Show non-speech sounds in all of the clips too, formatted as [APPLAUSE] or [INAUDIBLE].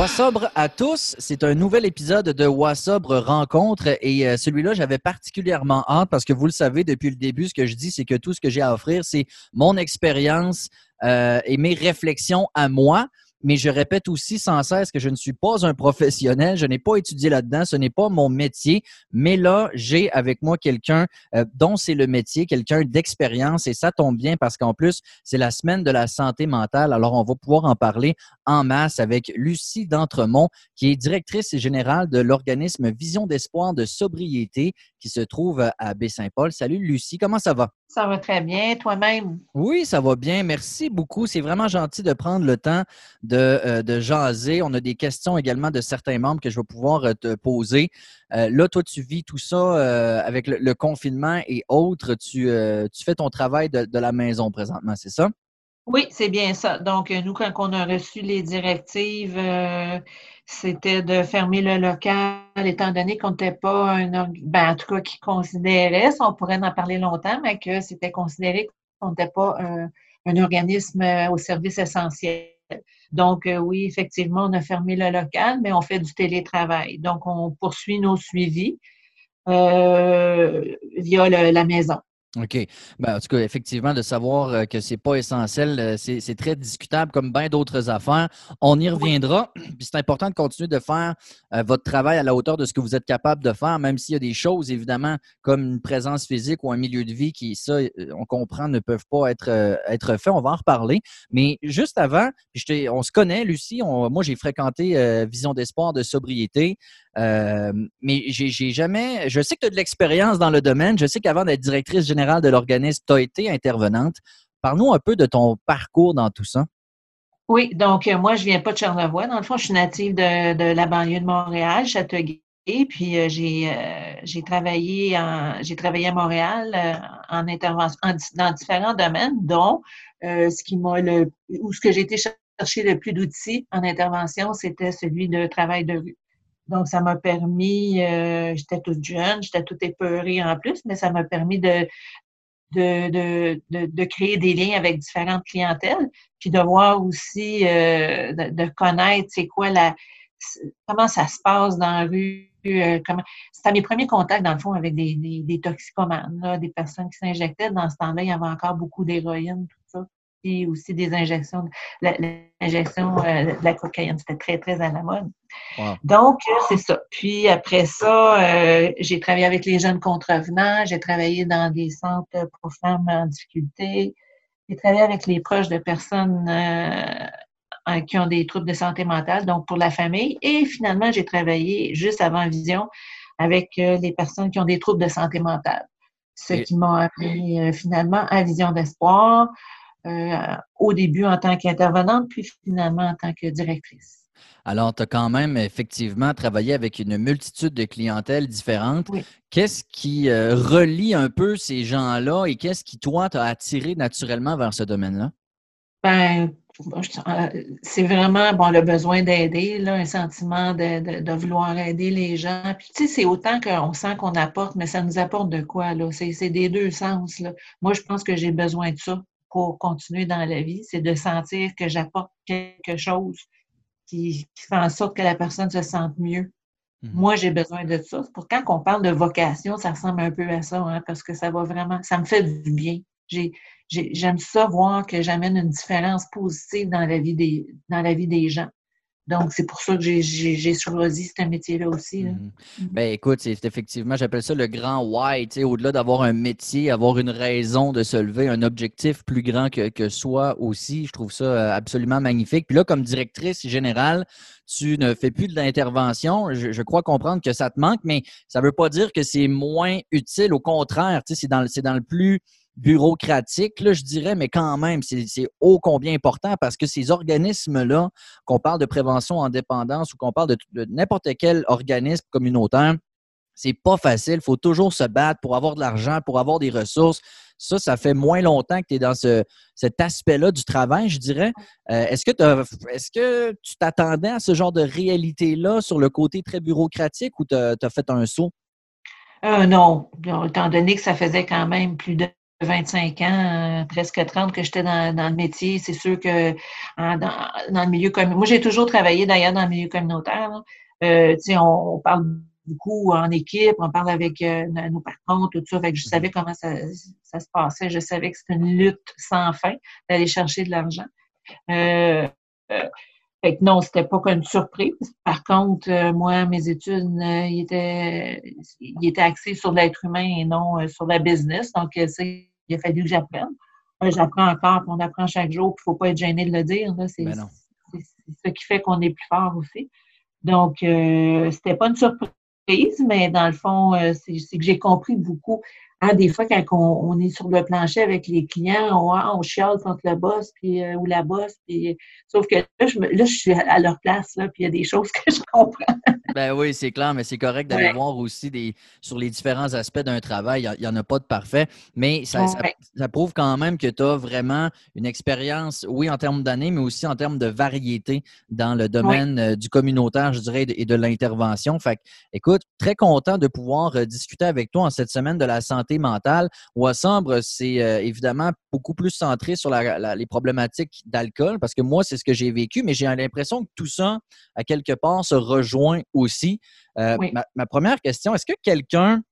Wassobre à tous, c'est un nouvel épisode de Wassobre Rencontre et euh, celui-là, j'avais particulièrement hâte parce que vous le savez depuis le début, ce que je dis, c'est que tout ce que j'ai à offrir, c'est mon expérience euh, et mes réflexions à moi mais je répète aussi sans cesse que je ne suis pas un professionnel, je n'ai pas étudié là-dedans, ce n'est pas mon métier, mais là, j'ai avec moi quelqu'un euh, dont c'est le métier, quelqu'un d'expérience, et ça tombe bien parce qu'en plus, c'est la semaine de la santé mentale, alors on va pouvoir en parler en masse avec Lucie D'Entremont, qui est directrice générale de l'organisme Vision d'espoir de sobriété qui se trouve à Baie-Saint-Paul. Salut Lucie, comment ça va? Ça va très bien, toi-même? Oui, ça va bien. Merci beaucoup. C'est vraiment gentil de prendre le temps de, euh, de, jaser. On a des questions également de certains membres que je vais pouvoir euh, te poser. Euh, là, toi, tu vis tout ça avec le, confinement et autres. Tu, tu fais ton travail de, de la maison présentement, c'est ça? Oui, c'est bien ça. Donc, nous, quand on a reçu les directives, c'était de fermer le local, étant donné qu'on n'était pas un ben, en tout cas, qui considérait, ça, on pourrait en parler longtemps, mais que c'était considéré qu'on n'était pas un, organisme au service essentiel. Donc, euh, oui, effectivement, on a fermé le local, mais on fait du télétravail. Donc, on poursuit nos suivis euh, via la maison. OK. Ben, en tout cas, effectivement, de savoir euh, que c'est pas essentiel, euh, c'est très discutable comme bien d'autres affaires. On y reviendra. [CLEARS THROAT] Puis c'est important de continuer de faire euh, votre travail à la hauteur de ce que vous êtes capable de faire, même s'il y a des choses, évidemment, comme une présence physique ou un milieu de vie qui, ça, on comprend, ne peuvent pas être, être faits. On va en reparler. Mais juste avant, on se connaît, Lucie. moi, j'ai fréquenté Vision d'espoir de sobriété. Euh, mais j'ai jamais. Je sais que tu as de l'expérience dans le domaine. Je sais qu'avant d'être directrice générale de l'organisme, tu as été intervenante. Parle-nous un peu de ton parcours dans tout ça. Oui, donc euh, moi, je viens pas de Charlevoix. Dans le fond, je suis native de, la banlieue de Montréal, Châteauguay. Puis euh, j'ai travaillé j'ai travaillé à Montréal en intervention dans différents domaines, dont ce qui m'a le ou ce que j'ai été chercher le plus d'outils en intervention, c'était celui de travail de rue. Donc, ça m'a permis, euh, j'étais toute jeune, j'étais toute épeurée en plus, mais ça m'a permis de, de, de, créer des liens avec différentes clientèles, puis de voir aussi, euh, de, connaître c'est quoi la, comment ça se passe dans la rue. Euh. C'était mes premiers contacts, dans le fond, avec des, des, des toxicomanes, des personnes qui s'injectaient. Dans ce temps-là, il y avait encore beaucoup d'héroïne, ça aussi des injections. L'injection euh, de la cocaïne, c'était très, très à la mode. Donc, euh, c'est ça. Puis après ça, euh, j'ai travaillé avec les jeunes contrevenants, j'ai travaillé dans des centres pour femmes en difficulté, j'ai travaillé avec les proches de personnes qui ont des troubles de santé mentale, donc pour la famille. Et finalement, j'ai travaillé juste avant Vision avec les personnes qui ont des troubles de santé mentale. Ce qui m'a amené finalement à Vision d'espoir, au début en tant qu'intervenante, puis finalement en tant que directrice. Alors, tu as quand même effectivement travaillé avec une multitude de clientèles différentes. Qu'est-ce qui euh, relie un peu ces gens-là et qu'est-ce qui, toi, t'a attiré naturellement vers ce domaine-là? Ben, euh, c'est vraiment bon, le besoin d'aider, un sentiment de, de, vouloir aider les gens. Puis, tu sais, c'est autant qu'on sent qu'on apporte, mais ça nous apporte de quoi, là? C'est des deux sens, là. Moi, je pense que j'ai besoin de ça pour continuer dans la vie, c'est de sentir que j'apporte quelque chose qui, fait en sorte que la personne se sente mieux. Mhm. Moi, j'ai besoin de ça. Pour quand on parle de vocation, ça ressemble un peu à ça, hein, parce que ça va vraiment, ça me fait du bien. J'aime ça voir que j'amène une différence positive dans la vie des, dans la vie des gens. Donc, c'est pour ça que j'ai choisi ce métier-là aussi. Là. Mhm. Ben, écoute, c'est effectivement, j'appelle ça le grand why. Au-delà d'avoir un métier, avoir une raison de se lever, un objectif plus grand que, que soi aussi, je trouve ça euh, absolument magnifique. Puis là, comme directrice générale, tu ne fais plus de l'intervention. Je, crois comprendre que ça te manque, mais ça ne veut pas dire que c'est moins utile. Au contraire, c'est dans, dans le plus bureaucratique, je dirais, mais quand même, c'est ô combien important parce que ces organismes-là, qu'on parle de prévention en dépendance ou qu'on parle de, n'importe quel organisme communautaire, c'est pas facile. Il faut toujours se battre pour avoir de l'argent, pour avoir des ressources. Ça, ça fait moins longtemps que tu es dans ce, cet aspect-là du travail, je dirais. Euh, est-ce que, est que tu t'attendais à ce genre de réalité-là sur le côté très bureaucratique ou tu as, fait un saut? Euh, non, étant donné que ça faisait quand même plus de 25 ans, presque 30 que j'étais dans, le métier. C'est sûr que dans, le milieu communautaire, moi j'ai toujours travaillé d'ailleurs dans le milieu communautaire. Euh, on, on, parle beaucoup en équipe, on parle avec euh, nos patrons, tout ça. Fait que je mm-hmm. savais comment ça, se passait. Je savais que c'était une lutte sans fin d'aller chercher de l'argent. Euh, euh fait que non, c'était pas qu'une surprise. Par contre, euh, moi, mes études, ils, étaient, ils étaient axés sur l'être humain et non sur la business. Donc, il a fallu que j'apprenne. J'apprends encore, puis on apprend chaque jour, puis il ne faut pas être gêné de le dire. C'est ben ce qui fait qu'on est plus fort aussi. Donc, euh, c'était pas une surprise mais dans le fond, euh, c'est que j'ai compris beaucoup. Hein, des fois, quand on, est sur le plancher avec les clients, on, on chiale contre le boss puis, euh, ou la boss. Puis, sauf que là je, là, je suis à leur place, là, puis il y a des choses [LAUGHS] que je comprends. ben oui, c'est clair, mais c'est correct d'aller voir aussi des, sur les différents aspects d'un travail. Il n'y en a pas de parfait, mais ça, ça, prouve quand même que tu as vraiment une expérience, oui, en termes d'années, mais aussi en termes de variété dans le domaine euh, du communautaire, je dirais, et de l'intervention. Fait écoute, très content de pouvoir euh, discuter avec toi en cette semaine de la santé mentale. Wassambre, c'est euh, évidemment beaucoup plus centré sur les problématiques d'alcool, parce que moi, c'est ce que j'ai vécu, mais j'ai l'impression que tout ça, à quelque part, se rejoint aussi. Euh, ma, première question, est-ce que quelqu'un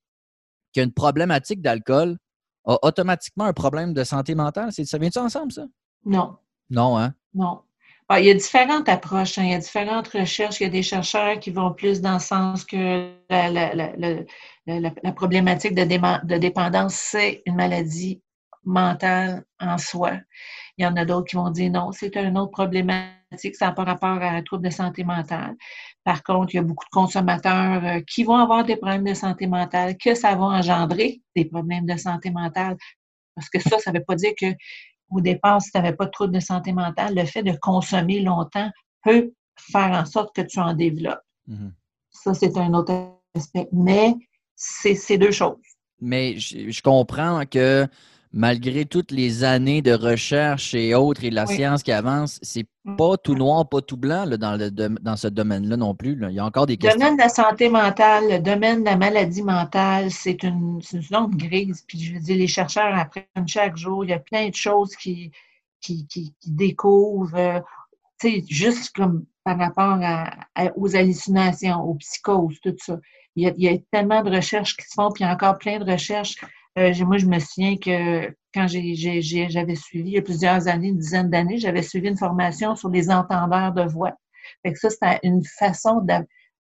qui a une problématique d'alcool a automatiquement un problème de santé mentale? Ça vient-tu ensemble, ça? Non. Non, hein? Non. Ah, il y a différentes approches, hein. il y a différentes recherches. Il y a des chercheurs qui vont plus dans le sens que la, problématique de, de dépendance, c'est une maladie mentale en soi. Il y en a d'autres qui vont dire non, c'est une autre problématique, ça n'a pas rapport à un trouble de santé mentale. Par contre, il y a beaucoup de consommateurs euh, qui vont avoir des problèmes de santé mentale, que ça va engendrer des problèmes de santé mentale. Parce que ça, ça ne veut pas dire que au départ, si tu n'avais pas de trouble de santé mentale, le fait de consommer longtemps peut faire en sorte que tu en développes. Mm-hmm. Ça, c'est un autre aspect. Mais c'est deux choses. Mais je comprends que malgré toutes les années de recherche et autres et de la science qui avance, c'est mm. pas tout noir, pas tout blanc dans, le, dans ce domaine-là non plus. Il y a encore des questions. Le domaine de la santé mentale, le domaine de la maladie mentale, c'est une, zone grise. Puis je veux dire, les chercheurs apprennent chaque jour. Il y a plein de choses qui, qui, découvrent. Euh, tu sais, juste comme par rapport aux hallucinations, aux psychoses, tout ça. Il y, a, il y, a, tellement de recherches qui se font, puis il y a encore plein de recherches euh, moi, je me souviens que quand j'avais suivi, il y a plusieurs années, une dizaine d'années, j'avais suivi une formation sur les entendeurs de voix. Fait que ça, c'était une façon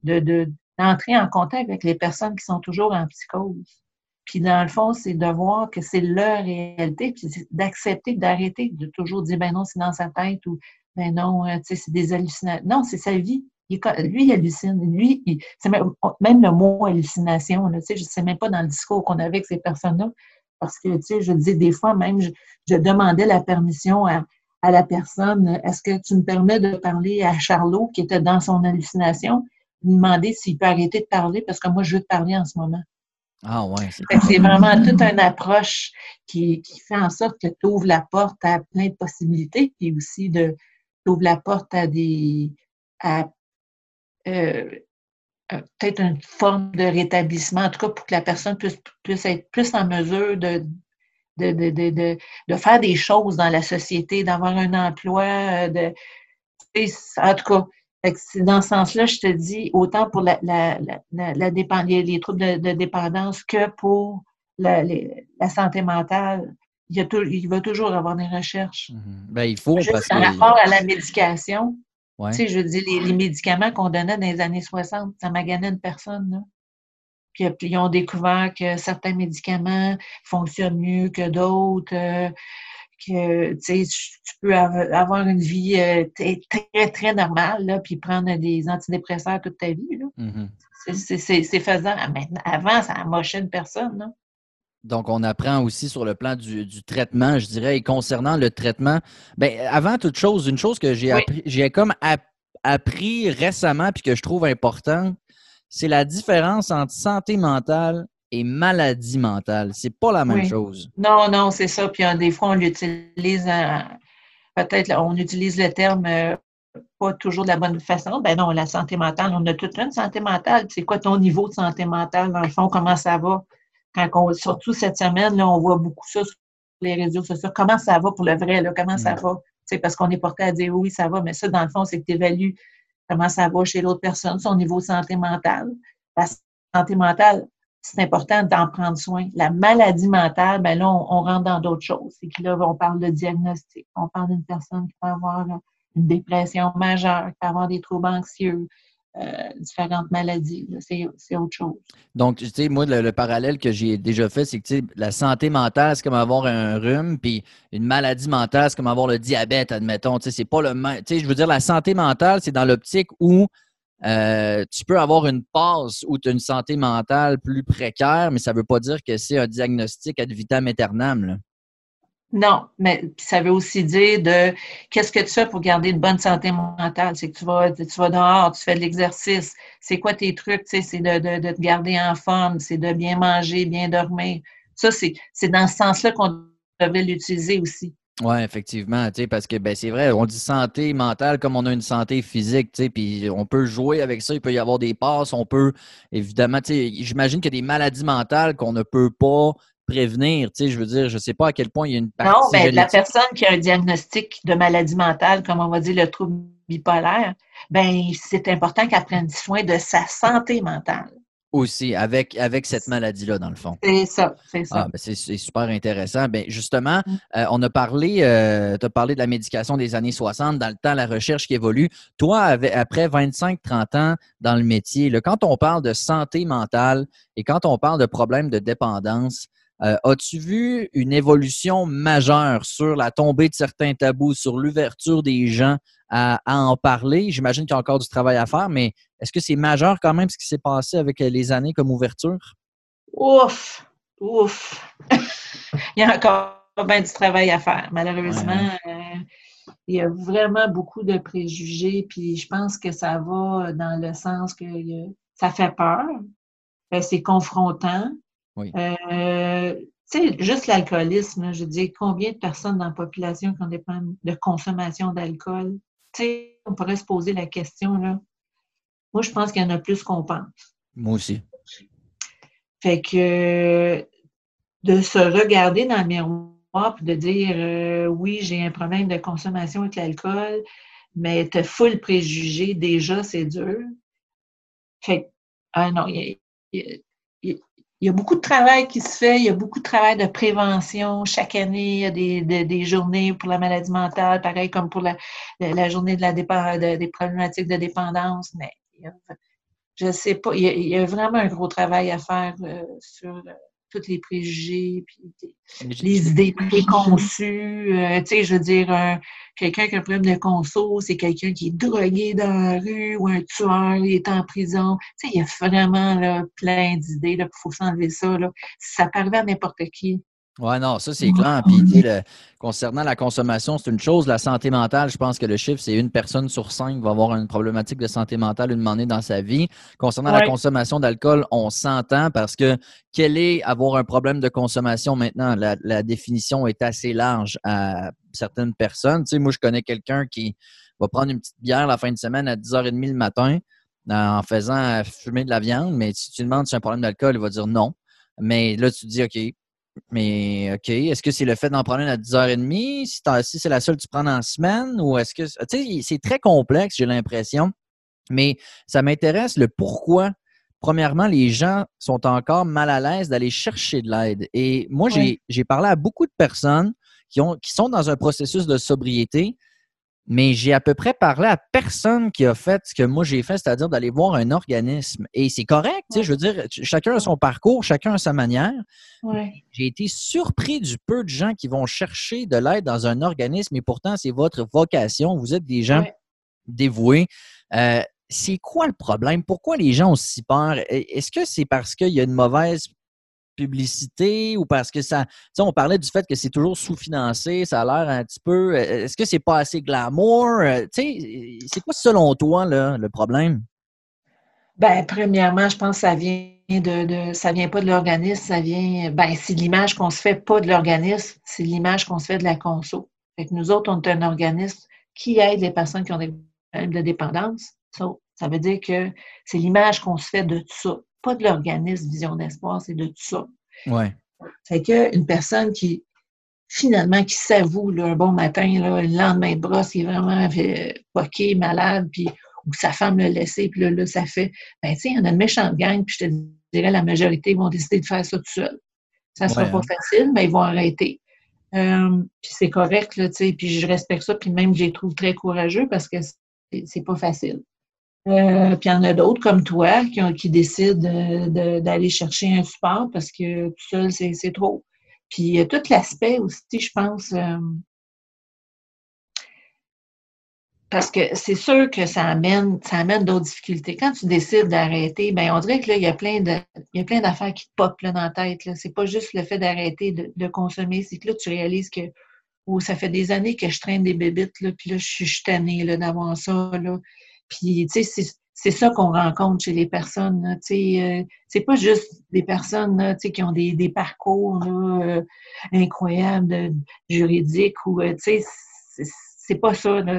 d'entrer en contact avec les personnes qui sont toujours en psychose. Puis dans le fond, c'est de voir que c'est leur réalité, puis d'accepter, d'arrêter de toujours dire ben non, c'est dans sa tête ou ben non, euh, tu sais, c'est des hallucinations. Non, c'est sa vie lui, il hallucine. Lui, c'est même, le mot hallucination, là, je ne sais même pas dans le discours qu'on avait avec ces personnes-là. Parce que, tu sais, je dis des fois, même, je, demandais la permission à, la personne, est-ce que tu me permets de parler à Charlot qui était dans son hallucination, lui demander s'il peut arrêter de parler parce que moi, je veux te parler en ce moment. Ah ouais. C'est vraiment toute une approche qui, fait en sorte que tu ouvres la porte à plein de possibilités, puis aussi de tu ouvres la porte à des à peut-être une forme de rétablissement, en tout cas pour que la personne puisse, être plus en mesure de, de, faire des choses dans la société, d'avoir un emploi, euh, de, en tout cas, dans ce sens-là, je te dis, autant pour la, la, les, troubles de, dépendance que pour la, santé mentale, il, y il va toujours avoir des recherches. Mm-hmm. Ben, il faut. Juste parce rapport à la médication, tu sais, je dis, les, médicaments qu'on donnait dans les années 60, ça maganait une personne. Là. Puis, ils ont découvert que certains médicaments fonctionnent mieux que d'autres, euh, que tu peux avoir une vie euh, très, très normale, là, puis prendre des antidépresseurs toute ta vie. Mm-hmm. C'est faisant. Avant, ça amochait une personne. Là. Donc, on apprend aussi sur le plan du, traitement, je dirais. Et concernant le traitement, ben, avant toute chose, une chose que j'ai appris, j'ai comme appris récemment puis que je trouve important, c'est la différence entre santé mentale et maladie mentale. C'est pas la même chose. Non, non, c'est ça. Puis des fois, on l'utilise, peut-être, on utilise le terme euh, pas toujours de la bonne façon. Ben non, la santé mentale, on a toute une santé mentale. C'est quoi ton niveau de santé mentale, dans le fond, comment ça va? Surtout cette semaine, là, on voit beaucoup ça sur les réseaux sociaux. Comment ça va pour le vrai, là? Comment ça mm. va? C'est parce qu'on est porté à dire oui, ça va, mais ça, dans le fond, c'est que tu évalues comment ça va chez l'autre personne, son niveau de santé mentale. La santé mentale, c'est important d'en prendre soin. La maladie mentale, ben là, on, rentre dans d'autres choses. C'est que là, on parle de diagnostic. On parle d'une personne qui peut avoir une dépression majeure, qui peut avoir des troubles anxieux, euh, différentes maladies. C'est autre chose. Donc, tu sais, moi, le, parallèle que j'ai déjà fait, c'est que la santé mentale, c'est comme avoir un rhume, puis une maladie mentale, c'est comme avoir le diabète, admettons. Tu sais, c'est pas le même. Tu sais, je veux dire, la santé mentale, c'est dans l'optique où euh, tu peux avoir une passe où tu as une santé mentale plus précaire, mais ça veut pas dire que c'est un diagnostic ad vitam aeternam. Non, mais ça veut aussi dire de qu'est-ce que tu fais pour garder une bonne santé mentale? C'est que tu vas, tu dehors, tu fais de l'exercice. C'est quoi tes trucs? C'est de, te garder en forme, c'est de bien manger, bien dormir. Ça, c'est dans ce sens-là qu'on devait l'utiliser aussi. Oui, effectivement, parce que ben, c'est vrai, on dit santé mentale comme on a une santé physique, puis on peut jouer avec ça, il peut y avoir des passes, on peut, évidemment, j'imagine qu'il y a des maladies mentales qu'on ne peut pas prévenir, je veux dire, je ne sais pas à quel point il y a une partie Non, mais ben, la personne qui a un diagnostic de maladie mentale, comme on va dire le trouble bipolaire, ben c'est important qu'elle prenne soin de sa santé mentale. Aussi, avec, avec cette maladie-là, dans le fond. C'est ça, c'est ça. Ah, ben, c'est super intéressant. Ben, justement, mm. euh, on a parlé, euh, tu as parlé de la médication des années 60, dans le temps, la recherche qui évolue. Toi, après 25-30 ans dans le métier, quand on parle de santé mentale et quand on parle de problèmes de dépendance, euh, as-tu vu une évolution majeure sur la tombée de certains tabous, sur l'ouverture des gens à, en parler? J'imagine qu'il y a encore du travail à faire, mais est-ce que c'est majeur quand même ce qui s'est passé avec euh, les années comme ouverture? Ouf! Ouf! [LAUGHS] il y a encore bien du travail à faire. Malheureusement, euh, il y a vraiment beaucoup de préjugés, puis je pense que ça va dans le sens que ça fait peur, c'est confrontant. Euh, tu sais, juste l'alcoolisme, je dis combien de personnes dans la population qui ont des problèmes de consommation d'alcool? Tu sais, on pourrait se poser la question, là. Moi, je pense qu'il y en a plus qu'on pense. Moi aussi. Fait que de se regarder dans le miroir et de dire euh, oui, j'ai un problème de consommation avec l'alcool, mais tu full préjugé, déjà, c'est dur. Fait que, ah non, il il y a beaucoup de travail qui se fait, il y a beaucoup de travail de prévention. Chaque année, il y a des, des, journées pour la maladie mentale, pareil comme pour la, la journée de la des problématiques de dépendance. Mais je ne sais pas, il y, a, vraiment un gros travail à faire euh, sur euh, tous les préjugés, puis les idées préconçues. Euh, tu sais, je veux dire, quelqu'un qui a un problème de conso, c'est quelqu'un qui est drogué dans la rue ou un tueur, il est en prison. Tu sais, il y a vraiment là, plein d'idées. Il faut s'enlever ça. Là. Ça peut arriver à n'importe qui. Oui, non, ça c'est clair. Puis, concernant la consommation, c'est une chose. La santé mentale, je pense que le chiffre, c'est une personne sur cinq va avoir une problématique de santé mentale une année dans sa vie. Concernant la consommation d'alcool, on s'entend parce que quel est avoir un problème de consommation maintenant? La, définition est assez large à certaines personnes. Tu sais, moi, je connais quelqu'un qui va prendre une petite bière la fin de semaine à 10h30 le matin euh, en faisant fumer de la viande, mais si tu demandes si un problème d'alcool, il va dire non. Mais là, tu te dis, OK, mais OK, est-ce que c'est le fait d'en prendre une à 10h30? Si, si c'est la seule que tu prends en semaine? Ou est-ce que. Tu sais, c'est très complexe, j'ai l'impression. Mais ça m'intéresse le pourquoi. Premièrement, les gens sont encore mal à l'aise d'aller chercher de l'aide. Et moi, j'ai parlé à beaucoup de personnes qui, ont, qui sont dans un processus de sobriété mais j'ai à peu près parlé à personne qui a fait ce que moi j'ai fait, c'est-à-dire d'aller voir un organisme. Et c'est correct, tu sais, je veux dire, chacun a son parcours, chacun a sa manière. J'ai été surpris du peu de gens qui vont chercher de l'aide dans un organisme, et pourtant, c'est votre vocation. Vous êtes des gens dévoués. Euh, c'est quoi le problème? Pourquoi les gens ont si peur? Est-ce que c'est parce qu'il y a une mauvaise publicité ou parce que ça. Tu on parlait du fait que c'est toujours sous-financé, ça a l'air un petit peu. Euh, est-ce que c'est pas assez glamour? Euh, sais, c'est quoi selon toi là, le problème? Ben, premièrement, je pense que ça vient de, ça vient pas de l'organisme, ça vient. Ben, c'est l'image qu'on se fait pas de l'organisme, c'est l'image qu'on se fait de la conso. Fait que nous autres, on est un organisme qui aide les personnes qui ont des problèmes de dépendance. ça veut dire que c'est l'image qu'on se fait de ça pas de l'organisme Vision d'Espoir, c'est de tout ça. Ouais. Fait qu'une personne qui, finalement, qui s'avoue un bon matin, là, le lendemain de il est vraiment poqué, malade, puis ou sa femme l'a laissé, puis là, ça fait, ben, tu sais, il y en a une méchante gang, puis je te dirais, la majorité vont décider de faire ça tout seul. Ça ne sera pas hein. facile, mais ils vont arrêter. Euh, puis c'est correct, là, tu sais, puis je respecte ça, puis même je les trouve très courageux parce que c'est pas facile. Euh, puis il y en a d'autres comme toi qui, décident d'aller chercher un support parce que tout seul, c'est trop. Puis tout l'aspect aussi, je pense, euh, parce que c'est sûr que ça amène, ça d'autres difficultés. Quand tu décides d'arrêter, ben on dirait que là, il y a plein il y a d'affaires qui te popent dans la tête. C'est pas juste le fait d'arrêter de, consommer, c'est que là, tu réalises que oh, ça fait des années que je traîne des bébites, là, puis là, je suis tannée d'avoir ça. Puis, tu sais, c'est ça qu'on rencontre chez les personnes. Tu sais, euh, c'est pas juste des personnes là, tu sais, qui ont des, des parcours là, euh, incroyables juridiques ou, euh, tu sais, c'est pas ça. Là.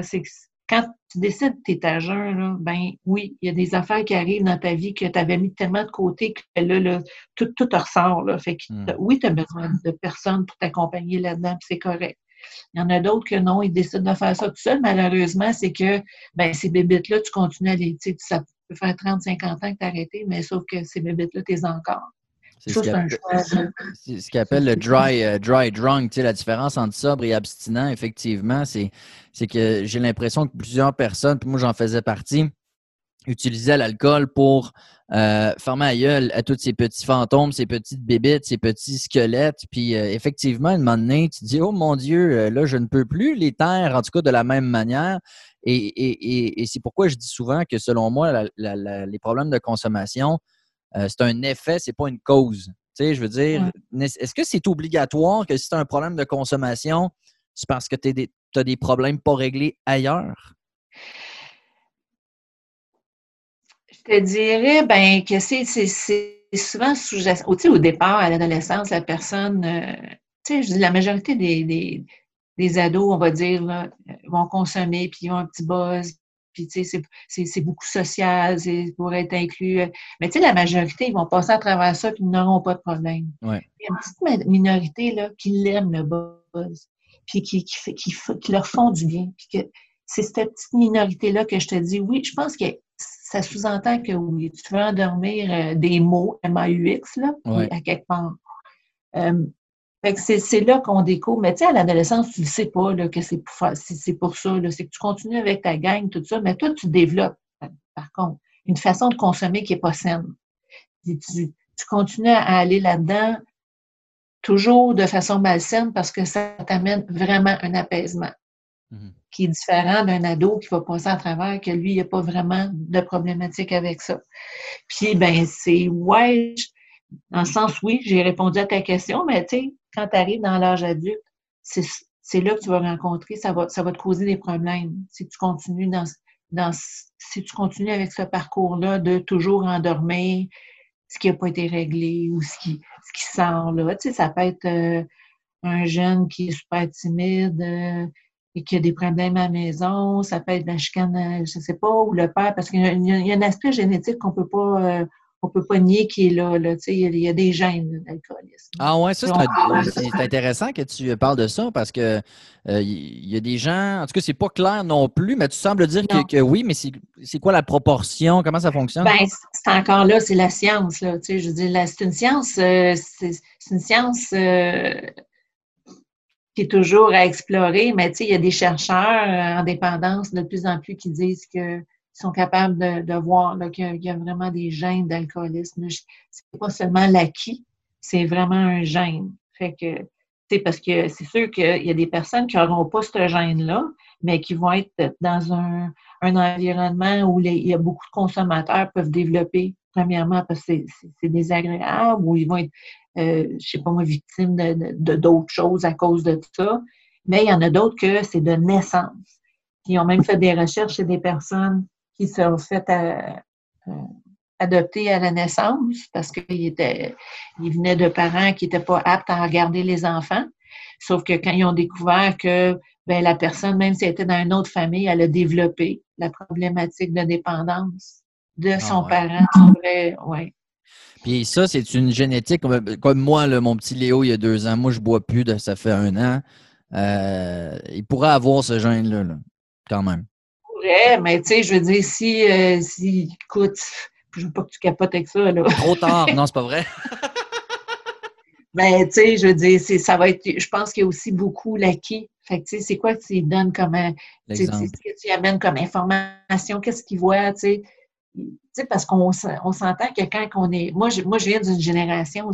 Quand tu décides que tu es à jeun, ben oui, il y a des affaires qui arrivent dans ta vie que tu avais mis tellement de côté que là, tout, tout ressort. Là. Fait que, hmm. oui, tu as besoin de personnes pour t'accompagner là-dedans, c'est correct. Il y en a d'autres que non, ils décident de faire ça tout seul. Malheureusement, c'est que ben, ces bébites-là, tu continues à les. Tu sais, ça peut faire 30, 50 ans que tu as arrêté, mais sauf que ces bébites-là, tu es encore. C'est ce qu'on appelle le dry, euh, dry drunk. la différence entre sobre et abstinent, effectivement, c'est que j'ai l'impression que plusieurs personnes, puis moi j'en faisais partie, utilisaient l'alcool pour euh, fermer la gueule à tous ces petits fantômes, ces petites bébites, ces petits squelettes. Puis euh, effectivement, un moment donné, tu te dis Oh mon Dieu, là, je ne peux plus les taire, en tout cas de la même manière. Et, c'est pourquoi je dis souvent que selon moi, les problèmes de consommation, euh, c'est un effet, c'est pas une cause. Tu sais, je veux dire, est-ce que c'est obligatoire que si tu as un problème de consommation, c'est parce que tu as des problèmes pas réglés ailleurs? Je te dirais ben, que c'est souvent sous au, au départ, à l'adolescence, la personne, euh, tu sais, je dis la majorité des, des, ados, on va dire, vont consommer, puis ils ont un petit buzz, puis, tu sais, c'est beaucoup social, c'est pour être inclus. Mais, tu sais, la majorité, ils vont passer à travers ça, puis ils n'auront pas de problème. Il y a une petite minorité, là, qui l'aime, le buzz, puis qui, qui, qui, qui, leur font du bien. Puis que c'est cette petite minorité-là que je te dis, oui, je pense que ça sous-entend que oui, tu veux endormir euh, des mots, M-A-U-X, là, à quelque part. Euh, c'est là qu'on découvre. Mais tu sais, à l'adolescence, tu ne sais pas là, que c'est pour, c'est pour ça. C'est que tu continues avec ta gang, tout ça. Mais toi, tu développes, par contre, une façon de consommer qui n'est pas saine. Tu, tu, continues à aller là-dedans toujours de façon malsaine parce que ça t'amène vraiment un apaisement mm-hmm. qui est différent d'un ado qui va passer à travers, que lui, il n'y a pas vraiment de problématique avec ça. Puis, ben, c'est ouais, dans le sens, oui, j'ai répondu à ta question, mais tu sais, quand tu arrives dans l'âge adulte, c'est là que tu vas rencontrer, ça va, ça va te causer des problèmes. Si tu continues dans, dans si tu continues avec ce parcours-là de toujours endormir ce qui n'a pas été réglé ou ce qui, ce qui sort là. Tu sais, ça peut être euh, un jeune qui est super timide euh, et qui a des problèmes à la maison, ça peut être la chicane, euh, je ne sais pas, ou le père, parce qu'il y, y, a un aspect génétique qu'on ne peut pas on peut pas nier qu'il est là. là il y a des gènes d'alcoolisme. Ah ouais, ça, c'est intéressant que tu parles de ça parce que euh, il y a des gens, en tout cas, c'est pas clair non plus, mais tu sembles dire que, oui, mais c'est quoi la proportion? Comment ça fonctionne? Ben, c'est encore là, c'est la science. Là, je veux dire, c'est une science, euh, c'est une science euh, qui est toujours à explorer, mais il y a des chercheurs en dépendance de plus en plus qui disent que sont capables de, voir qu'il y, a vraiment des gènes d'alcoolisme. C'est pas seulement l'acquis, c'est vraiment un gène. Fait que, parce que c'est sûr qu'il y a des personnes qui n'auront pas ce gène-là, mais qui vont être dans un, environnement où il y a beaucoup de consommateurs peuvent développer, premièrement, parce que c'est désagréable, ou ils vont être, euh, je sais pas moi, victimes de d'autres choses à cause de ça. Mais il y en a d'autres que c'est de naissance. Ils ont même fait des recherches chez des personnes qui sont fait euh, adopter à la naissance parce qu'ils étaient, ils venaient de parents qui n'étaient pas aptes à regarder les enfants. Sauf que quand ils ont découvert que ben, la personne, même si elle était dans une autre famille, elle a développé la problématique de dépendance de ah son parent. Ouais. Puis ça, c'est une génétique comme, moi, mon petit Léo, il y a deux ans. Moi, je bois plus, de, ça fait un an. Euh, il pourrait avoir ce gène-là, quand même. Il pourrait, mais tu sais, je veux dire, si, euh, si, écoute, je veux pas que tu capotes avec ça, là. Trop tard, [LAUGHS] non, c'est pas vrai. mais [LAUGHS] tu sais, je veux dire, ça va être, je pense qu'il y a aussi beaucoup l'acquis. Fait que, tu sais, c'est quoi que tu donnes comme, tu amènes comme information, qu'est-ce qu'ils voient, tu sais, parce qu'on s'entend que quand on est. Moi, je, moi, je viens d'une génération où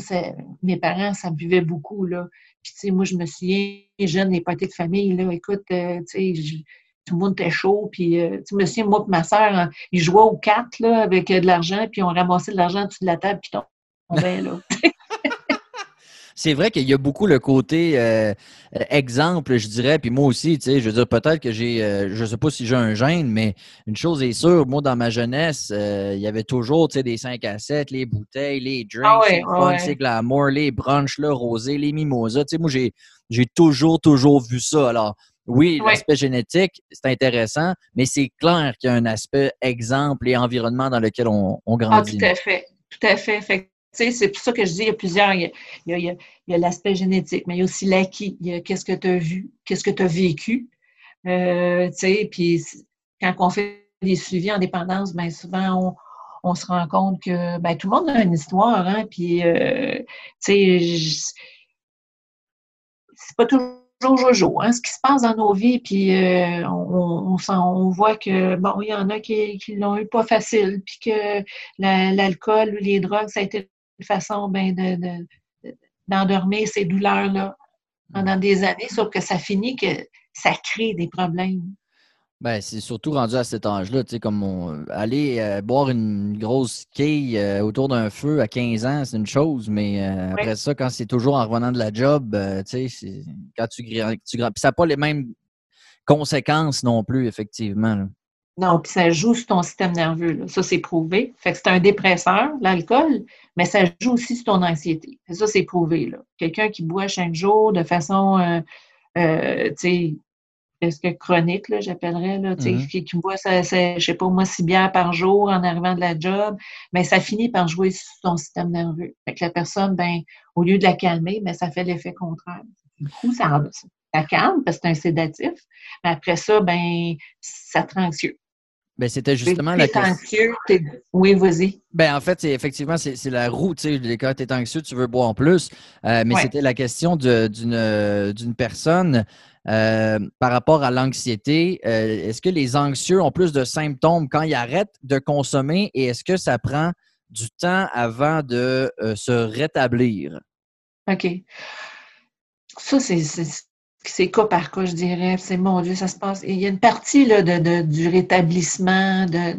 mes parents, ça buvait beaucoup, là. Puis, tu sais, moi, je me souviens, jeune, les pâtés de famille, là, écoute, euh, tu sais, tout le monde était chaud. Puis, euh, tu me souviens, moi et ma soeur, hein, ils jouaient aux cartes, avec euh, de l'argent, puis on ramassait de l'argent dessus de la table, puis on tombait, là. C'est vrai qu'il y a beaucoup le côté euh, exemple, je dirais, puis moi aussi, tu sais, je veux dire, peut-être que j'ai, euh, je sais pas si j'ai un gène, mais une chose est sûre, moi, dans ma jeunesse, euh, il y avait toujours, tu sais, des 5 à 7, les bouteilles, les drinks, ah les fun, c'est glamour, les brunchs, le rosé, les mimosas, tu sais, moi, j'ai, j'ai toujours, toujours vu ça. Alors, oui, l'aspect génétique, c'est intéressant, mais c'est clair qu'il y a un aspect exemple et environnement dans lequel on, on grandit. Ah, tout à fait. Tout à fait. fait c'est pour ça que je dis, il y a plusieurs, il y a, l'aspect génétique, mais il y a aussi l'acquis. Il y a qu'est-ce que tu as vu, qu'est-ce que tu as vécu. Euh, puis quand on fait des suivis en dépendance, bien souvent, on, se rend compte que ben, tout le monde a une histoire, hein, puis, euh, c'est pas toujours jojo, hein, ce qui se passe dans nos vies, puis euh, on, on, voit que, bon, il y en a qui, qui l'ont eu pas facile, puis que l'alcool ou les drogues, ça a été façon ben, d'endormir ces douleurs-là pendant des années, sauf que ça finit que ça crée des problèmes. Ben, c'est surtout rendu à cet âge-là, tu sais, comme aller euh, boire une grosse quille euh, autour d'un feu à 15 ans, c'est une chose, mais euh, après ça, quand c'est toujours en revenant de la job, tu sais, quand tu, tu ça n'a pas les mêmes conséquences non plus, effectivement. Non, puis ça joue sur ton système nerveux. Ça, c'est prouvé. Fait que c'est un dépresseur, l'alcool, mais ça joue aussi sur ton anxiété. Ça, c'est prouvé. Quelqu'un qui boit chaque jour de façon, euh, euh, tu sais, presque chronique, là, j'appellerais, là, mm-hmm. qui, qui, boit, ça, je sais pas, moi, six bières par jour en arrivant de la job, mais ça finit par jouer sur ton système nerveux. Fait que la personne, ben, au lieu de la calmer, ben, ça fait l'effet contraire. Du coup, ça, ça calme parce que c'est un sédatif. Mais après ça, ben, ça te rend anxieux. Ben, c'était justement la question. Oui, vas-y. Ben, en fait, c'est effectivement, c'est la roue. Tu sais, quand tu es anxieux, tu veux boire en plus. Euh, mais c'était la question d'une personne euh, par rapport à l'anxiété. Euh, est-ce que les anxieux ont plus de symptômes quand ils arrêtent de consommer et est-ce que ça prend du temps avant de se rétablir? OK. Ça, c'est c'est cas par cas, je dirais. C'est mon Dieu, ça se passe. il y a une partie là, de, du rétablissement, de,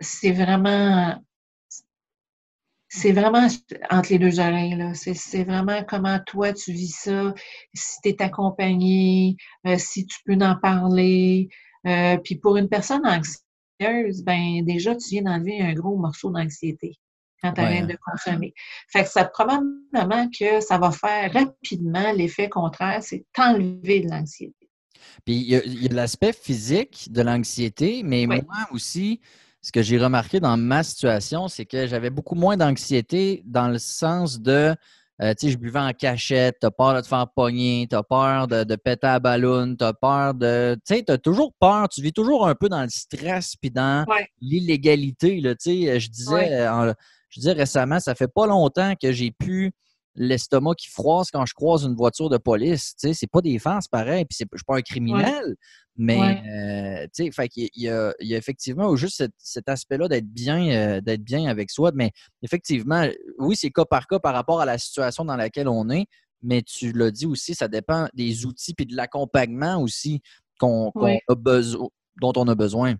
c'est vraiment. C'est vraiment entre les deux oreilles. C'est vraiment comment toi tu vis ça, si tu es accompagné, euh, si tu peux en parler. Euh, puis pour une personne anxieuse, ben déjà, tu viens d'enlever un gros morceau d'anxiété quand tu arrêtes de consommer. Fait que ça probablement que ça va faire rapidement l'effet contraire, c'est t'enlever de l'anxiété. Puis il y a, l'aspect physique de l'anxiété, mais moi aussi, ce que j'ai remarqué dans ma situation, c'est que j'avais beaucoup moins d'anxiété dans le sens de euh, tu sais, je buvais en cachette, tu as peur de te faire pogner, tu as peur de, péter à ballon, tu as peur de. Tu sais, tu as toujours peur, tu vis toujours un peu dans le stress puis dans l'illégalité. Tu sais, je disais, je dis récemment, ça fait pas longtemps que j'ai pu l'estomac qui froisse quand je croise une voiture de police. Tu sais, c'est pas des c'est pareil, puis je suis pas un criminel, mais euh, tu sais, fait qu'il y, a, il y a effectivement juste cet, aspect-là d'être bien, euh, d'être bien avec soi. Mais effectivement, oui, c'est cas par cas par rapport à la situation dans laquelle on est, mais tu l'as dit aussi, ça dépend des outils puis de l'accompagnement aussi qu'on, a besoin, dont on a besoin.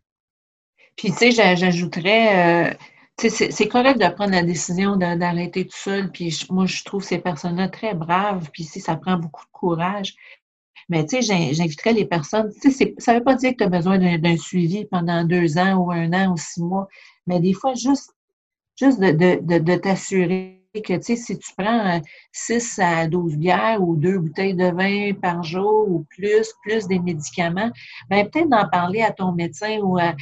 Puis, tu sais, j'ajouterais, euh, c'est correct de prendre la décision d'arrêter tout seul. Puis moi, je trouve ces personnes-là très braves. Puis si ça prend beaucoup de courage. Mais tu sais, j'inviterais les personnes. Ça ne veut pas dire que tu as besoin d'un suivi pendant deux ans ou un an ou six mois. Mais des fois, juste, de, t'assurer que, tu si tu prends 6 euh, à 12 bières ou deux bouteilles de vin par jour ou plus, plus des médicaments, bien, peut-être d'en parler à ton médecin ou à,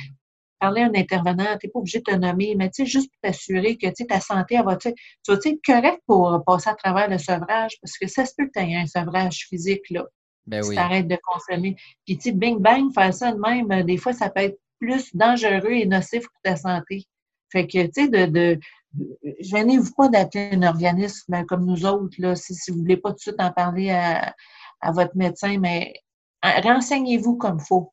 parler à un intervenant, tu n'es pas obligé de te nommer, mais tu sais, juste pour t'assurer que ta santé, elle va, tu vas être correct pour passer à travers le sevrage, parce que ça se peut que tu aies un sevrage physique, là. Ben si oui. tu arrêtes de consommer. Puis, tu sais, bing bang, faire ça de même, euh, des fois, ça peut être plus dangereux et nocif pour ta santé. Fait que, tu sais, de, de gênez-vous pas d'appeler un organisme comme nous autres, là, si, si vous ne voulez pas tout de suite en parler à, à votre médecin, mais renseignez-vous comme il faut.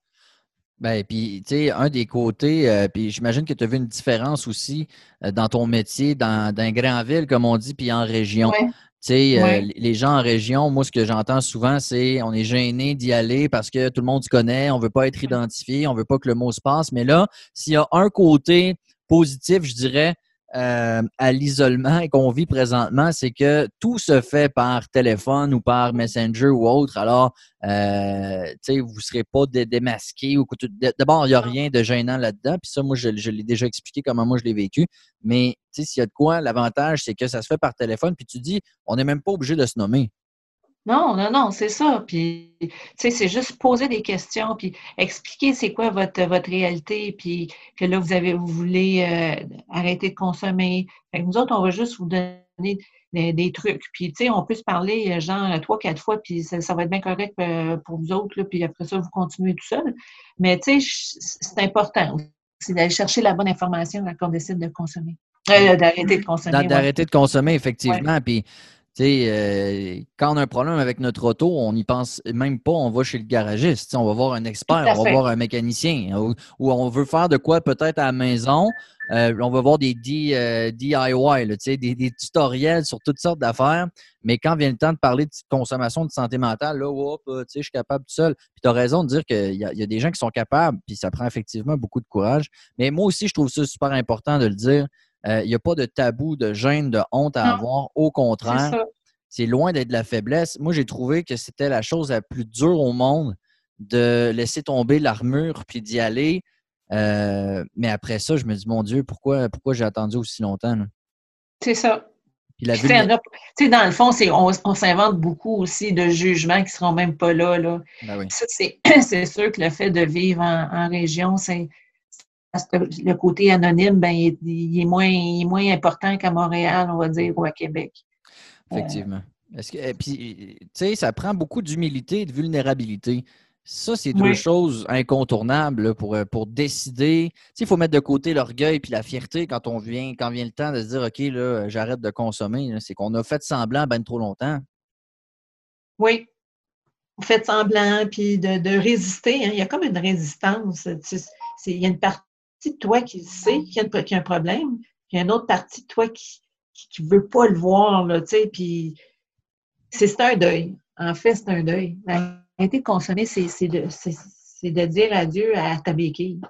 Ben, puis, tu sais, un des côtés, euh, puis j'imagine que tu as vu une différence aussi euh, dans ton métier, dans, dans grand ville, comme on dit, puis en région. Ouais. Tu sais, euh, les gens en région, moi, ce que j'entends souvent, c'est on est gêné d'y aller parce que tout le monde se connaît, on veut pas être identifié, on veut pas que le mot se passe. Mais là, s'il y a un côté positif, je dirais, euh, à l'isolement et qu'on vit présentement, c'est que tout se fait par téléphone ou par Messenger ou autre. Alors, euh, tu sais, vous ne serez pas dé- démasqué. ou D'abord, il n'y a rien de gênant là-dedans. Puis ça, moi, je, je l'ai déjà expliqué comment moi je l'ai vécu. Mais tu sais, s'il y a de quoi, l'avantage, c'est que ça se fait par téléphone. Puis tu dis, on n'est même pas obligé de se nommer. Non, non, non, c'est ça. Puis, tu sais, c'est juste poser des questions, puis expliquer c'est quoi votre, votre réalité, puis que là, vous avez, vous voulez euh, arrêter de consommer. Fait que nous autres, on va juste vous donner des, des trucs. Puis, tu sais, on peut se parler euh, genre trois, quatre fois, puis ça, ça va être bien correct euh, pour vous autres, là, puis après ça, vous continuez tout seul. Mais, tu sais, c'est important. C'est d'aller chercher la bonne information quand on décide de consommer. Euh, d'arrêter de consommer. Ouais. D'arrêter de consommer, effectivement. Puis, euh, quand on a un problème avec notre auto, on n'y pense même pas, on va chez le garagiste. On va voir un expert, on va voir un mécanicien. Ou, ou on veut faire de quoi peut-être à la maison. euh, on va voir des D- euh, DIY, là, tu sais, des, des tutoriels sur toutes sortes d'affaires. Mais quand vient le temps de parler de consommation de santé mentale, là, hop, euh, tu sais, je suis capable tout seul. Puis tu as raison de dire qu'il y, y a des gens qui sont capables, puis ça prend effectivement beaucoup de courage. Mais moi aussi, je trouve ça super important de le dire. Euh, Il n'y a pas de tabou, de gêne, de honte à Non. avoir. Au contraire, c'est loin d'être de la faiblesse. Moi, j'ai trouvé que c'était la chose la plus dure au monde de laisser tomber l'armure puis d'y aller. Euh, mais après ça, je me dis, mon Dieu, pourquoi, pourquoi j'ai attendu aussi longtemps? C'est ça. Puis la vulné- dans le fond, c'est, on, on s'invente beaucoup aussi de jugements qui seront même pas là. là. Ben oui. [CLEARS THROAT] C'est, sûr que le fait de vivre en, en région, c'est le côté anonyme, ben, il, est- il est moins, il est moins important qu'à Montréal, on va dire, ou à Québec. Effectivement. Est-ce que, et puis, tu sais, ça prend beaucoup d'humilité et de vulnérabilité. Ça, c'est deux Oui. choses incontournables là, pour, euh, pour décider. Tu sais, il faut mettre de côté l'orgueil puis la fierté quand on vient, quand vient le temps de se dire, OK, là, j'arrête de consommer. C'est qu'on a fait semblant ben trop longtemps. Oui. Faites semblant, puis de, de résister. hein. Il y a comme une résistance. Tu sais, c'est- il y a une partie de toi qui sait qu'il y a, y un problème, puis il y a une autre partie de toi qui ne veut pas le voir, là, tu sais, puis c'est un deuil. En fait, c'est un deuil. Arrêter de consommer, c'est de, de dire adieu à ta béquille.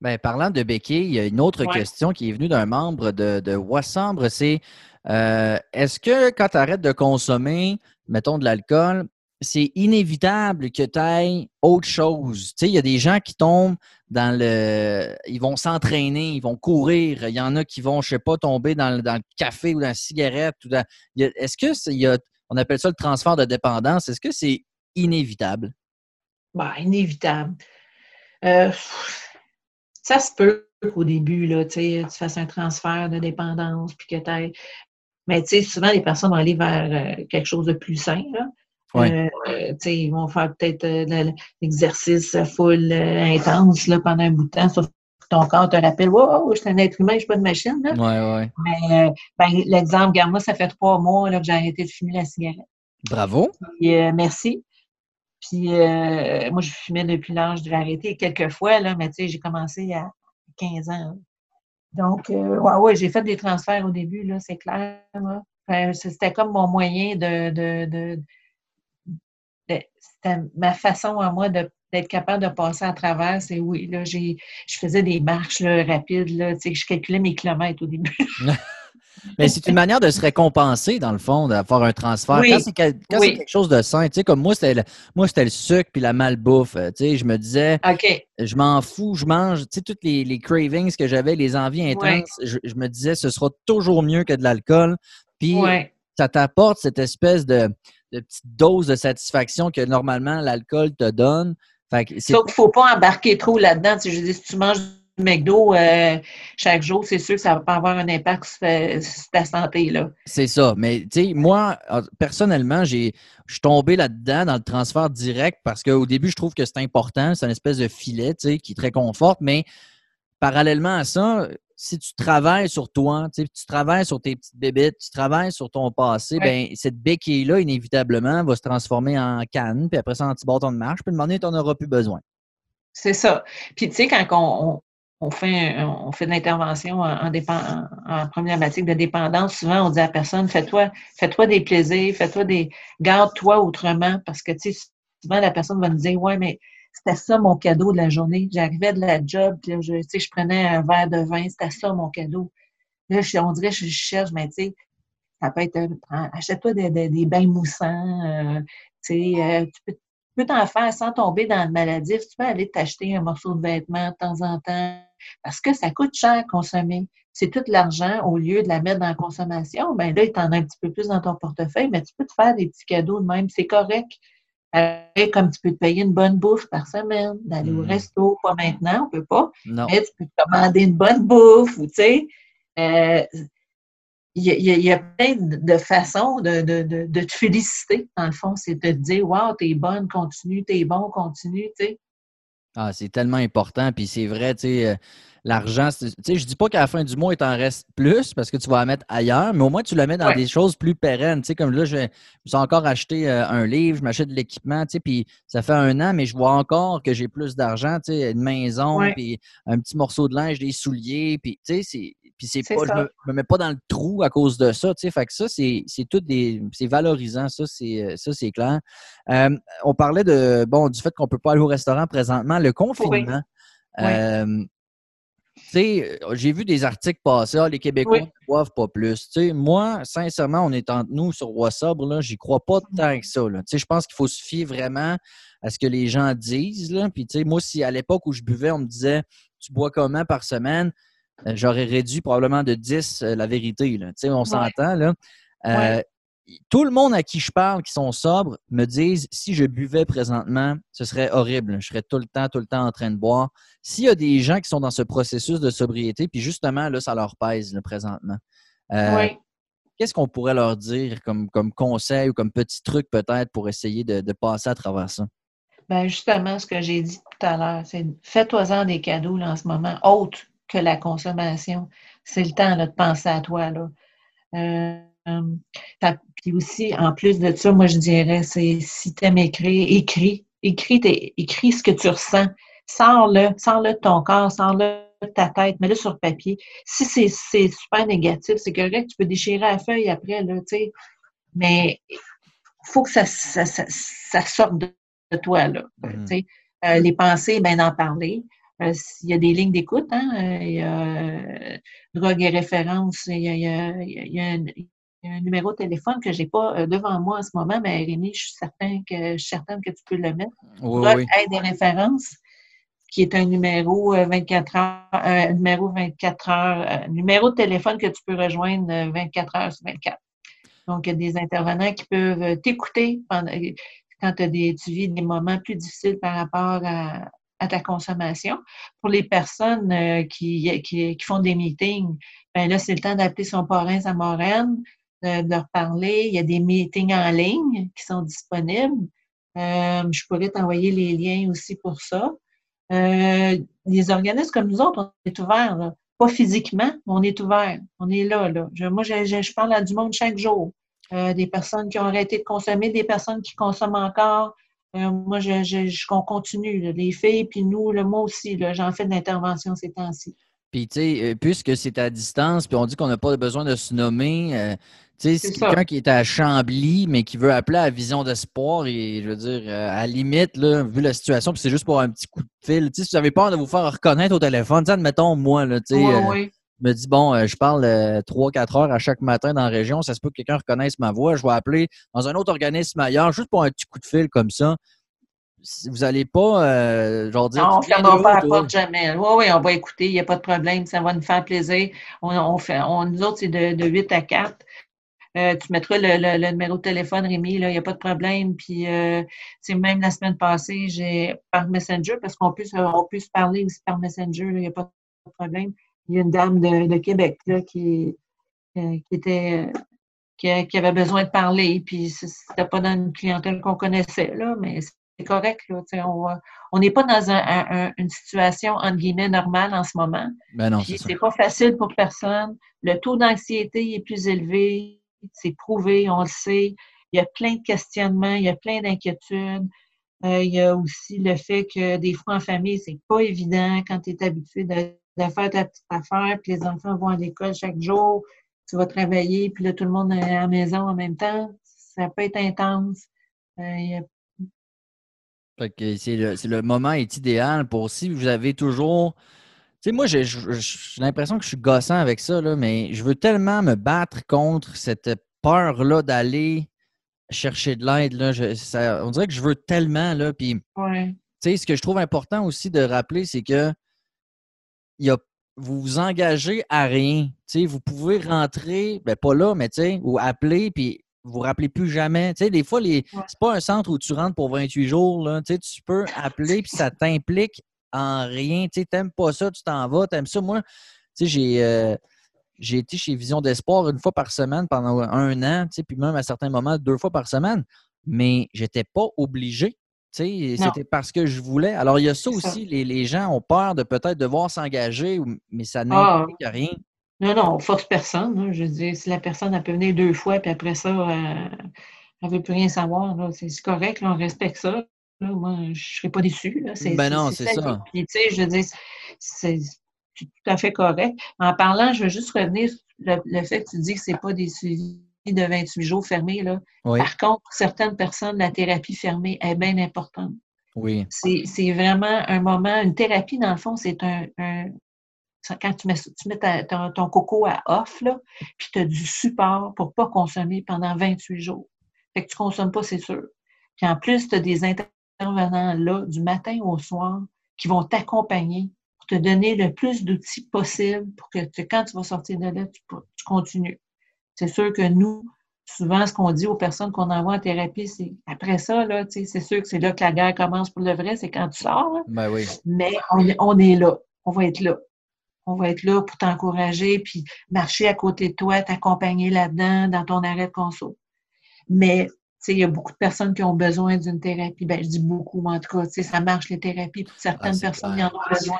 Ben, parlant de béquilles, il y a une autre Ouais. question qui est venue d'un membre de, de Wassambre, c'est euh, est-ce que quand tu arrêtes de consommer, mettons, de l'alcool, c'est inévitable que tu ailles autre chose? Tu sais, il y a des gens qui tombent dans le... Ils vont s'entraîner, ils vont courir. Il y en a qui vont, je sais pas, tomber dans le, café ou dans la cigarette. Ou dans... Est-ce que y a... On appelle ça le transfert de dépendance. Est-ce que c'est inévitable? Ben, inévitable. Euh, ça se peut qu'au début, là, tu fasses un transfert de dépendance, puis que tu Mais souvent, les personnes vont aller vers euh, quelque chose de plus sain. Ouais. Euh, ils vont faire peut-être euh, l'exercice full euh, intense là, pendant un bout de temps, sauf que ton corps te rappelle Wow, je suis un être humain, je suis pas une machine. Là. Ouais, ouais. Mais ben, l'exemple, regarde, moi, ça fait trois mois là, que j'ai arrêté de fumer la cigarette. Bravo. Puis, merci. Puis, moi, je fumais depuis l'âge de l'arrêter quelques fois, là, mais tu sais, j'ai commencé à 15 ans. là. Donc, ouais, ouais, j'ai fait des transferts au début, là, c'est clair. Enfin, c'était comme mon moyen de. de, de- de- c'était ma façon à moi d'être capable de passer à travers. C'est oui, là, j'ai, je faisais des marches là, rapides, là, tu sais, je calculais mes kilomètres au début. [LAUGHS] Mais c'est une manière de se récompenser, dans le fond, d'avoir un transfert. Oui. Quand c'est quel- Oui. quelque chose de sain, tu sais, comme moi, c'était le, moi, c'était le sucre puis la malbouffe. euh, Tu sais, je me disais, je m'en fous, je mange, tu sais, toutes les, les cravings que j'avais, les envies intenses, je, je me disais, ce sera toujours mieux que de l'alcool. Puis. Ça t'apporte cette espèce de, de petite dose de satisfaction que normalement l'alcool te donne. Fait que c'est Sauf qu'il ne faut pas embarquer trop là-dedans. Tu sais, je dis, si tu manges McDo euh, chaque jour, c'est sûr que ça va pas avoir un impact sur, ta santé. là. C'est ça. Mais tu sais, moi, personnellement, j'ai je suis tombé là-dedans dans le transfert direct parce qu'au début, je trouve que c'est important. C'est une espèce de filet qui est très confort, mais parallèlement à ça, si tu travailles sur toi, tu travailles sur tes petites bébites, tu travailles sur ton passé, ben, cette béquille-là, inévitablement, va se transformer en canne, puis après ça, en petit bâton de marche, puis demander, tu n'en auras plus besoin. C'est ça. Puis, tu sais, quand on, fait, on fait de l'intervention en, en, en, problématique de dépendance, souvent, on dit à la personne, fais-toi fais-toi des plaisirs, fais-toi des... Garde-toi autrement, parce que, tu sais, souvent, la personne va nous dire, ouais, mais c'était ça mon cadeau de la journée. J'arrivais de la job, je, je prenais un verre de vin, c'était ça mon cadeau. Là, on dirait que je cherche, mais tu sais, ça peut être, achète-toi des, bains moussants, euh, tu sais, euh, tu peux, t'en faire sans tomber dans le maladif. Tu peux aller t'acheter un morceau de vêtement de temps en temps, parce que ça coûte cher à consommer. C'est tout l'argent, au lieu de la mettre dans la consommation, ben là, tu en as un petit peu plus dans ton portefeuille, mais tu peux te faire des petits cadeaux de même, c'est correct comme tu peux te payer une bonne bouffe par semaine, d'aller au hmm. resto, pas maintenant, on peut pas. Mais tu peux te commander une bonne bouffe, ou tu sais. Euh, il y, a plein de façons de, de, te féliciter, dans le fond. C'est de te dire Wow, t'es bonne, continue, t'es bon, continue, tu sais. Ah, c'est tellement important. Puis c'est vrai, tu sais, euh, l'argent, tu sais, je dis pas qu'à la fin du mois, il t'en reste plus parce que tu vas la mettre ailleurs, mais au moins tu la mets dans des choses plus pérennes. Tu sais, comme là, je, me suis encore acheté euh, un livre, je m'achète de l'équipement, tu sais, puis ça fait un an, mais je vois encore que j'ai plus d'argent, tu sais, une maison, puis un petit morceau de linge, des souliers, puis tu sais, c'est. Puis c'est pas, je me, me mets pas dans le trou à cause de ça, tu sais. Fait que ça, c'est tout des. C'est valorisant, ça, c'est euh, ça, c'est clair. Euh, on parlait de bon du fait qu'on peut pas aller au restaurant présentement. Le confinement. Euh, j'ai vu des articles passer, ah, les Québécois ne boivent pas plus. moi, sincèrement, on est entre nous sur WhatsApp, là, j'y crois pas mmh. tant que ça. Je pense qu'il faut se fier vraiment à ce que les gens disent. Là. Puis, moi, si à l'époque où je buvais, on me disait Tu bois comment par semaine? Euh, j'aurais réduit probablement de 10 euh, la vérité. Là. On s'entend. Là tout le monde à qui je parle qui sont sobres me disent si je buvais présentement, ce serait horrible. Je serais tout le temps, tout le temps en train de boire. S'il y a des gens qui sont dans ce processus de sobriété, puis justement, là, ça leur pèse présentement. Euh, qu'est-ce qu'on pourrait leur dire comme, comme conseil ou comme petit truc peut-être pour essayer de, passer à travers ça? Bien, justement, ce que j'ai dit tout à l'heure, c'est fais-toi-en des cadeaux en ce moment, autres que la consommation. C'est le temps de penser à toi. Là. Euh, euh, puis aussi, en plus de ça, moi, je dirais, c'est si tu aimes écrire, écris. Écris, écris ce que tu ressens. Sors-le, sors-le de ton corps, sors-le de ta tête, mets-le sur papier. Si c'est super négatif, c'est correct, tu peux déchirer la feuille après, là, tu sais. Mais il faut que ça, ça, ça, sorte de, toi, là. Mm-hmm. Euh, les pensées, ben d'en parler. Euh, il y a des lignes d'écoute, hein, il y a drogue et référence, il y a, il y a, il y a un numéro de téléphone que je n'ai pas euh, devant moi en ce moment, mais Rémi, je suis, certain que, je suis certaine que tu peux le mettre. Oui, oui. Aide et références, qui est un numéro 24 euh, heures, un numéro 24 heures, numéro de téléphone que tu peux rejoindre 24 euh, heures sur 24. Donc, il y a des intervenants qui peuvent t'écouter quand des, tu vis des moments plus difficiles par rapport à, ta consommation. Pour les personnes qui, qui, font des meetings, ben là, c'est le temps d'appeler son parrain, sa moraine, de, leur parler. Il y a des meetings en ligne qui sont disponibles. Euh, je pourrais t'envoyer les liens aussi pour ça. Euh, les organismes comme nous autres, on est ouverts. Pas physiquement, mais on est ouvert. On est là. là. moi, je, parle à du monde chaque jour. Euh, des personnes qui ont arrêté de consommer, des personnes qui consomment encore. Moi, je, je, continue. les filles, puis nous, le moi aussi, j'en fais de l'intervention ces temps-ci. Puis, tu sais, puisque c'est à distance, puis on dit qu'on n'a pas besoin de se nommer, tu sais, c'est quelqu'un qui est à Chambly, mais qui veut appeler à Vision d'Espoir, et je veux dire, euh, à la limite, là, vu la situation, puis c'est juste pour un petit coup de fil. Tu sais, si vous avez peur de vous faire reconnaître au téléphone, admettons, moi, là, tu sais, euh, me dis, bon, euh, je parle 3-4 heures à chaque matin dans la région, ça se peut que quelqu'un reconnaisse ma voix, je vais appeler dans un autre organisme ailleurs, juste pour un petit coup de fil comme ça. Vous n'allez pas, genre dire. Non, on ne fermera pas la porte jamais. Oui, oui, on va écouter, il n'y a pas de problème, ça va nous faire plaisir. On, fait, on, nous autres, c'est de, de 8 à 4. Euh, tu mettras le, numéro de téléphone, Rémi, il n'y a pas de problème. Puis, euh, même la semaine passée, j'ai par Messenger, parce qu'on peut, on peut se parler aussi par Messenger, il n'y a pas problème. Il y a une dame de, Québec là, qui, euh, qui était qui, avait besoin de parler, puis c'était pas dans une clientèle qu'on connaissait, là, mais c'est correct. Là, on n'est pas dans une situation, entre guillemets, normale en ce moment. Ben non, c'est pas facile pour personne. Le taux d'anxiété est plus élevé, c'est prouvé, on le sait. Il y a plein de questionnements, il y a plein d'inquiétudes. Euh, il y a aussi le fait que des fois en famille, c'est pas évident quand tu es habitué de, faire ta petite affaire, puis les enfants vont à l'école chaque jour, tu vas travailler, puis là, tout le monde est à la maison en même temps. Ça peut être intense. Euh, c'est le, moment est idéal pour si vous avez toujours. Tu sais, moi, j'ai l'impression que je suis gossant avec ça, là, mais je veux tellement me battre contre cette peur-là d'aller chercher de l'aide. on dirait que je veux tellement. Là, puis, ce que je trouve important aussi de rappeler, c'est que il vous vous engagez à rien. vous pouvez rentrer, ben pas là, mais ou appeler, puis vous vous rappelez plus jamais. Des fois, les... c'est pas un centre où tu rentres pour 28 jours. Là. Tu, peux appeler puis ça t'implique en rien. Tu n'aimes pas ça, tu t'en vas. Tu aimes ça. Moi, j'ai, euh, j'ai été chez Vision d'Espoir une fois par semaine pendant un an, puis même à certains moments, deux fois par semaine. Mais j'étais pas obligé. C'était parce que je voulais. Alors, il y a ça aussi. Les, les, gens ont peur de peut-être devoir s'engager, mais ça ah. n'implique rien. Non, non, on force personne. Hein. Je veux dire, si la personne a peut venir deux fois, puis après ça, euh, elle ne veut plus rien savoir, c'est correct, on respecte ça. moi, je ne serais pas déçue. Ben non, c'est ça. Puis, tu sais, je veux dire, c'est tout à fait correct. En parlant, je veux juste revenir sur le, fait que tu dis que ce n'est pas des suivis de 28 jours fermés. Là. Par contre, pour certaines personnes, la thérapie fermée est bien importante. Oui. C'est vraiment un moment, une thérapie, dans le fond, c'est un, quand tu mets, tu mets ton, coco à off, là, puis tu as du support pour ne pas consommer pendant 28 jours. Fait que tu ne consommes pas, c'est sûr. Puis en plus, tu as des intervenants là, du matin au soir, qui vont t'accompagner pour te donner le plus d'outils possible pour que quand tu vas sortir de là, tu, continues. C'est sûr que nous, souvent, ce qu'on dit aux personnes qu'on envoie en thérapie, c'est après ça, là, c'est sûr que c'est là que la guerre commence pour le vrai, c'est quand tu sors. Ben oui. Mais on, on, est là. On va être là on va être là pour t'encourager, puis marcher à côté de toi, t'accompagner là-dedans, dans ton arrêt de conso. Mais, tu sais, il y a beaucoup de personnes qui ont besoin d'une thérapie. Ben, je dis beaucoup, mais en tout cas, tu sais, ça marche les thérapies. Pour certaines ah, personnes, y en ont besoin.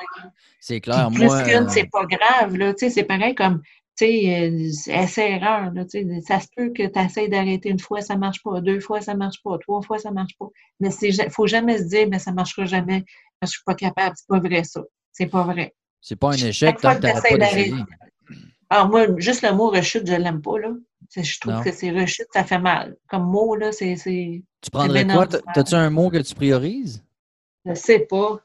C'est clair. plus qu'une, c'est pas grave, là. Tu sais, c'est pareil comme, tu sais, c'est erreur, là. Tu sais, ça se peut que tu essaies d'arrêter une fois, ça marche pas. Deux fois, ça marche pas. Trois fois, ça marche pas. Mais il faut jamais se dire, mais ça marchera jamais parce que je suis pas capable. C'est pas vrai, ça. C'est pas vrai. C'est pas un échec tant que tu pas d'arrêter. Alors, moi, juste le mot rechute, je l'aime pas, là. Je trouve que c'est rechute, ça fait mal. Comme mot, là, c'est. Tu prendrais quoi? T'as-tu un mot que tu priorises? Je sais pas.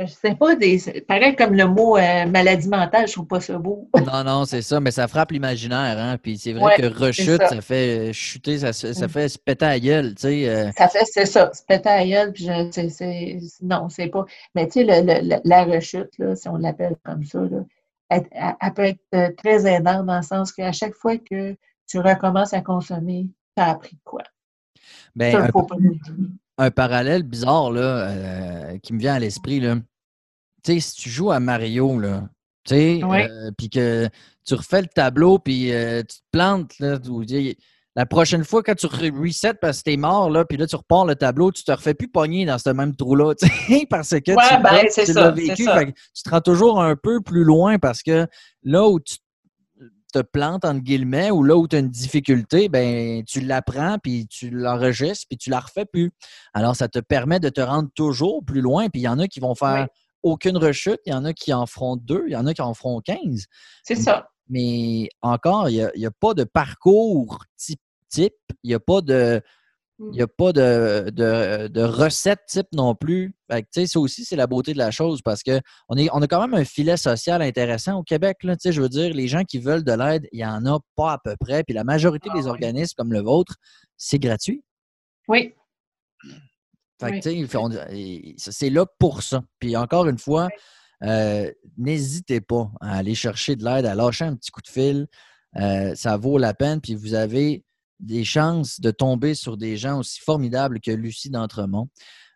Je sais pas, des, pareil comme le mot euh, maladie mentale, je trouve pas ça beau. [LAUGHS] non, non, c'est ça, mais ça frappe l'imaginaire. Hein? Puis c'est vrai que rechute, ça. fait chuter, ça, ça mm. fait se péter à gueule. Tu sais, euh. Ça fait, c'est ça, se péter à gueule. Puis je, c'est, non, c'est pas. Mais tu sais, le, la rechute, là, si on l'appelle comme ça, là, elle, peut être euh, très aidante dans le sens qu'à chaque fois que tu recommences à consommer, tu as appris quoi? Ben, ça, faut pas un parallèle bizarre là, euh, qui me vient à l'esprit. Tu sais, si tu joues à Mario, là, tu sais, euh, puis que tu refais le tableau, puis euh, tu te plantes, là, la prochaine fois, quand tu resets parce que t'es mort, là, puis là, tu repars le tableau, tu te refais plus pogner dans ce même trou-là, [LAUGHS] parce que tu, ben, l'as vécu. tu te rends toujours un peu plus loin parce que là où tu te plantes, entre guillemets, ou là où tu as une difficulté, ben, tu l'apprends, puis tu l'enregistres, puis tu la refais plus. Alors, ça te permet de te rendre toujours plus loin. Puis il y en a qui vont faire aucune rechute, il y en a qui en feront deux, il y en a qui en feront quinze. C'est ça. Mais encore, il n'y a, pas de parcours type, type il n'y a pas de il n'y a pas de, de, recette type non plus. ça aussi, c'est la beauté de la chose parce qu'on on a quand même un filet social intéressant au Québec. Là, je veux dire, les gens qui veulent de l'aide, il n'y en a pas à peu près. Puis la majorité des ah organismes comme le vôtre, c'est gratuit. Oui. c'est là pour ça. Puis encore une fois, euh, n'hésitez pas à aller chercher de l'aide, à lâcher un petit coup de fil. Euh, ça vaut la peine. Puis vous avez des chances de tomber sur des gens aussi formidables que Lucie d'Entremont.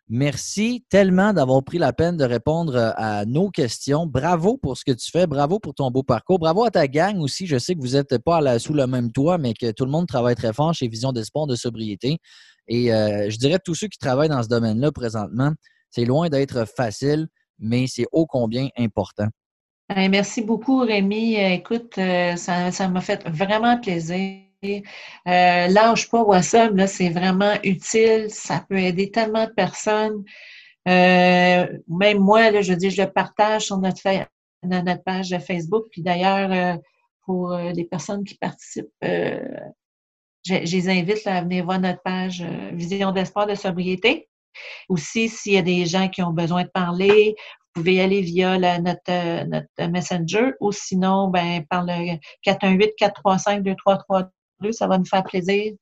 Merci tellement d'avoir pris la peine de répondre euh, à nos questions. Bravo pour ce que tu fais. Bravo pour ton beau parcours. Bravo à ta gang aussi. Je sais que vous n'êtes pas sous le même toit, mais que tout le monde travaille très fort chez Vision d'Espoir de sobriété. Et euh, je dirais tous ceux qui travaillent dans ce domaine-là présentement, c'est loin d'être facile, mais c'est ô combien important. Merci beaucoup, Rémi. Écoute, euh, ça m'a fait vraiment plaisir. Euh, lâche pas WhatsApp, c'est vraiment utile. Ça peut aider tellement de personnes. Euh, même moi, là, je dis, je le partage sur notre, page Facebook. Puis d'ailleurs, euh, pour les personnes qui participent, je, les invite à venir voir notre page Vision d'espoir de sobriété. Aussi, s'il y a des gens qui ont besoin de parler, vous pouvez aller via notre, notre Messenger ou sinon, ben, par le 418-435-2332 ça va nous faire plaisir.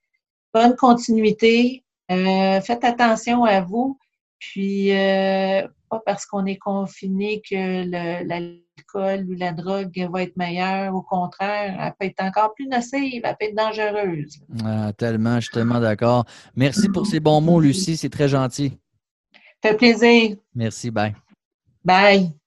Bonne continuité. Euh, faites attention à vous. Puis, euh, pas parce qu'on est confiné que l'alcool ou la drogue va être meilleure. Au contraire, elle peut être encore plus nocive, elle peut être dangereuse. Ah, tellement, je suis tellement d'accord. Merci pour ces bons mots, Lucie. C'est très gentil. Fait plaisir. Merci. Bye. Bye.